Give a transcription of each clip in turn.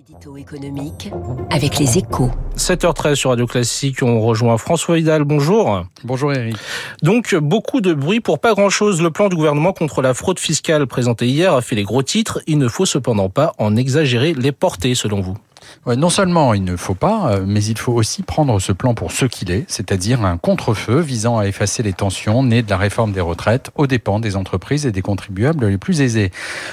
Édito économique avec les échos. 7h13 sur Radio Classique, on rejoint François Vidal, bonjour. Bonjour Eric. Donc beaucoup de bruit pour pas grand-chose. Le plan du gouvernement contre la fraude fiscale présenté hier a fait les gros titres. Il ne faut cependant pas en exagérer les portées selon vous. Non seulement il ne faut pas, euh, mais il faut aussi prendre ce plan pour ce qu'il est, c'est-à-dire un contre-feu visant à effacer les tensions nées de la réforme des retraites aux dépens des entreprises et des contribuables les plus aisés.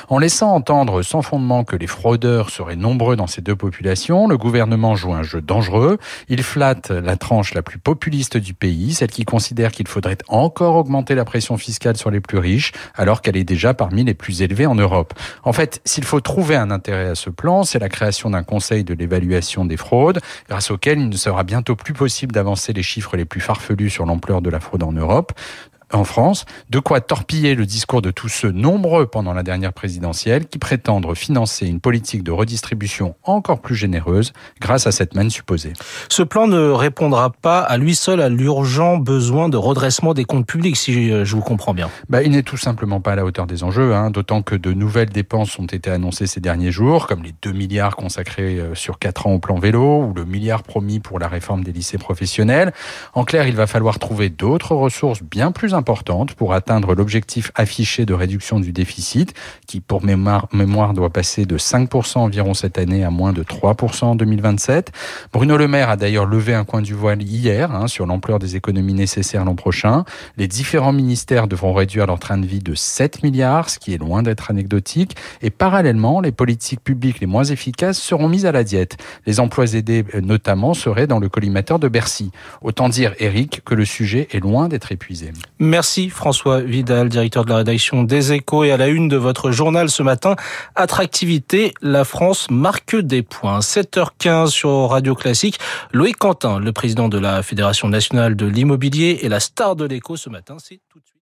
En laissant entendre sans fondement que les fraudeurs seraient nombreux dans ces deux populations, le gouvernement joue un jeu dangereux. Il flatte la tranche la plus populiste du pays, celle qui considère qu'il faudrait encore augmenter la pression fiscale sur les plus riches, alors qu'elle est déjà parmi les plus élevées en Europe. En fait, s'il faut trouver un intérêt à ce plan, c'est la création d'un conseil de l'évaluation des fraudes, grâce auquel il ne sera bientôt plus possible d'avancer les chiffres les plus farfelus sur l'ampleur de la fraude en Europe en France, de quoi torpiller le discours de tous ceux nombreux pendant la dernière présidentielle qui prétendent financer une politique de redistribution encore plus généreuse grâce à cette manne supposée. Ce plan ne répondra pas à lui seul à l'urgent besoin de redressement des comptes publics, si je vous comprends bien. Bah, il n'est tout simplement pas à la hauteur des enjeux, hein, d'autant que de nouvelles dépenses ont été annoncées ces derniers jours, comme les 2 milliards consacrés euh, sur 4 ans au plan vélo ou le milliard promis pour la réforme des lycées professionnels. En clair, il va falloir trouver d'autres ressources bien plus importante pour atteindre l'objectif affiché de réduction du déficit, qui pour mémoire, mémoire doit passer de 5% environ cette année à moins de 3% en 2027. Bruno Le Maire a d'ailleurs levé un coin du voile hier hein, sur l'ampleur des économies nécessaires l'an prochain. Les différents ministères devront réduire leur train de vie de 7 milliards, ce qui est loin d'être anecdotique. Et parallèlement, les politiques publiques les moins efficaces seront mises à la diète. Les emplois aidés, euh, notamment, seraient dans le collimateur de Bercy. Autant dire, Eric, que le sujet est loin d'être épuisé. Merci François Vidal, directeur de la rédaction des Échos et à la une de votre journal ce matin. Attractivité, la France marque des points. 7h15 sur Radio Classique. Loïc Quentin, le président de la Fédération nationale de l'immobilier et la star de l'écho ce matin, c'est tout.